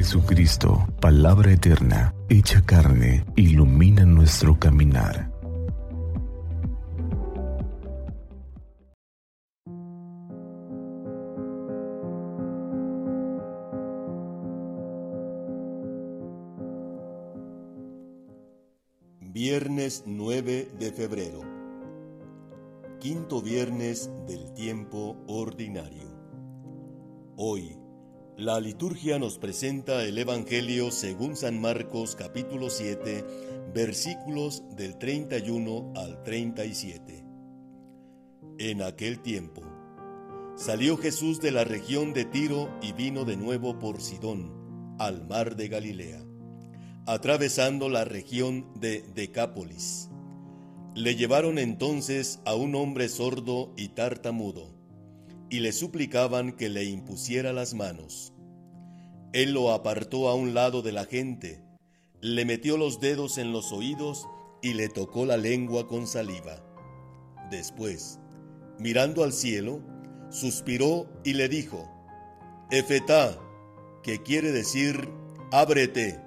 Jesucristo, palabra eterna, hecha carne, ilumina nuestro caminar. Viernes 9 de febrero. Quinto viernes del tiempo ordinario. Hoy, la liturgia nos presenta el Evangelio según San Marcos capítulo 7, versículos del 31 al 37. En aquel tiempo, salió Jesús de la región de Tiro y vino de nuevo por Sidón, al mar de Galilea, atravesando la región de Decápolis. Le llevaron entonces a un hombre sordo y tartamudo y le suplicaban que le impusiera las manos. Él lo apartó a un lado de la gente, le metió los dedos en los oídos y le tocó la lengua con saliva. Después, mirando al cielo, suspiró y le dijo, Efetá, que quiere decir, ábrete.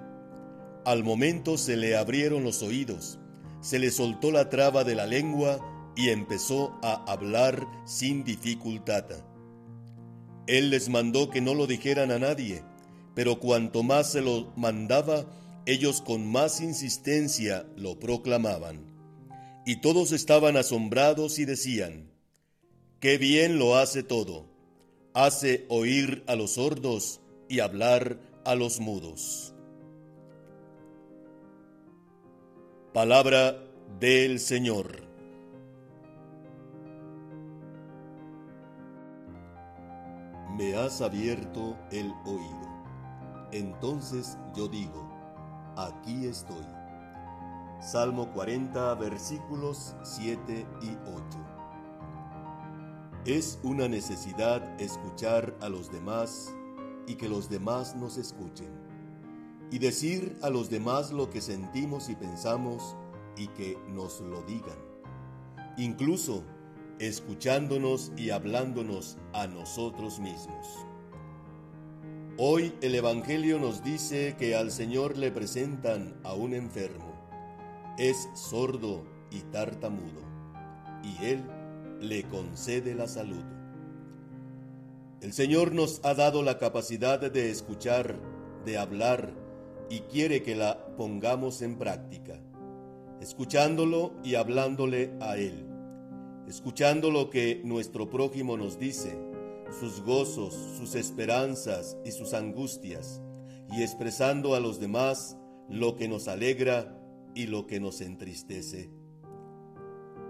Al momento se le abrieron los oídos, se le soltó la traba de la lengua y empezó a hablar sin dificultad. Él les mandó que no lo dijeran a nadie, pero cuanto más se lo mandaba, ellos con más insistencia lo proclamaban. Y todos estaban asombrados y decían, Qué bien lo hace todo, hace oír a los sordos y hablar a los mudos. Palabra del Señor. Me has abierto el oído. Entonces yo digo, aquí estoy. Salmo 40, versículos 7 y 8. Es una necesidad escuchar a los demás y que los demás nos escuchen. Y decir a los demás lo que sentimos y pensamos y que nos lo digan. Incluso escuchándonos y hablándonos a nosotros mismos. Hoy el Evangelio nos dice que al Señor le presentan a un enfermo. Es sordo y tartamudo, y Él le concede la salud. El Señor nos ha dado la capacidad de escuchar, de hablar, y quiere que la pongamos en práctica, escuchándolo y hablándole a Él escuchando lo que nuestro prójimo nos dice, sus gozos, sus esperanzas y sus angustias, y expresando a los demás lo que nos alegra y lo que nos entristece.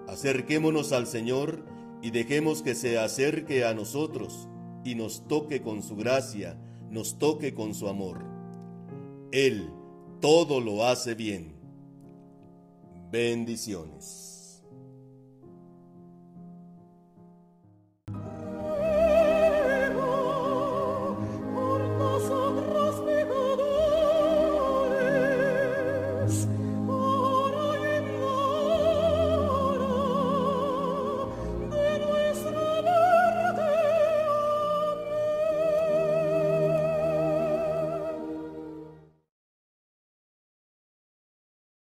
Acerquémonos al Señor y dejemos que se acerque a nosotros y nos toque con su gracia, nos toque con su amor. Él todo lo hace bien. Bendiciones.